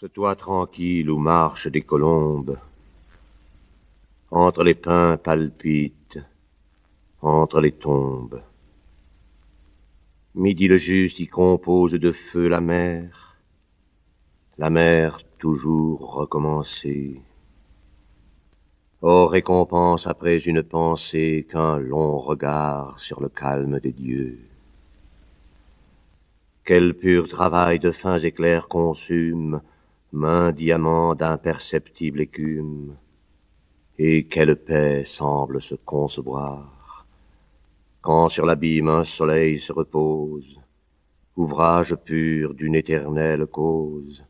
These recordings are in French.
Ce toit tranquille où marchent des colombes, entre les pins palpitent, entre les tombes. Midi le juste y compose de feu la mer, la mer toujours recommencée. Ô récompense après une pensée qu'un long regard sur le calme des dieux. Quel pur travail de fins éclairs consume main diamant d'imperceptible écume, et quelle paix semble se concevoir, quand sur l'abîme un soleil se repose, ouvrage pur d'une éternelle cause,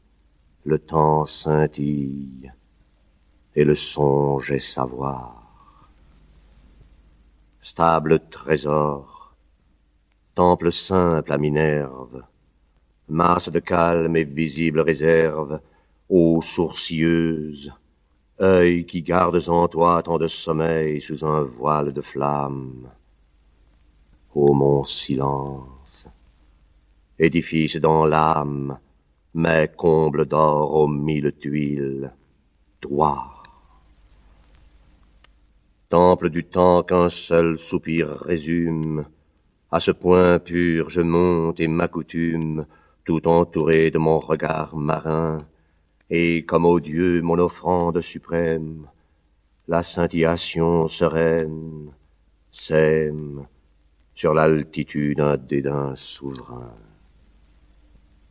le temps scintille, et le songe est savoir. Stable trésor, temple simple à Minerve, masse de calme et visible réserve, ô sourcilleuse, œil qui gardes en toi tant de sommeil sous un voile de flamme. Ô mon silence, édifice dans l'âme, mais comble d'or aux mille tuiles, droit. Temple du temps qu'un seul soupir résume, à ce point pur je monte et m'accoutume, tout entouré de mon regard marin, et comme au Dieu mon offrande suprême, la scintillation sereine sème sur l'altitude un dédain souverain.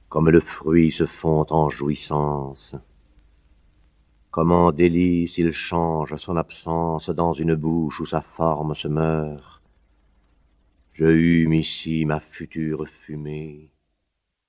Comme le fruit se fond en jouissance, comme en délice il change son absence dans une bouche où sa forme se meurt, je hume ici ma future fumée,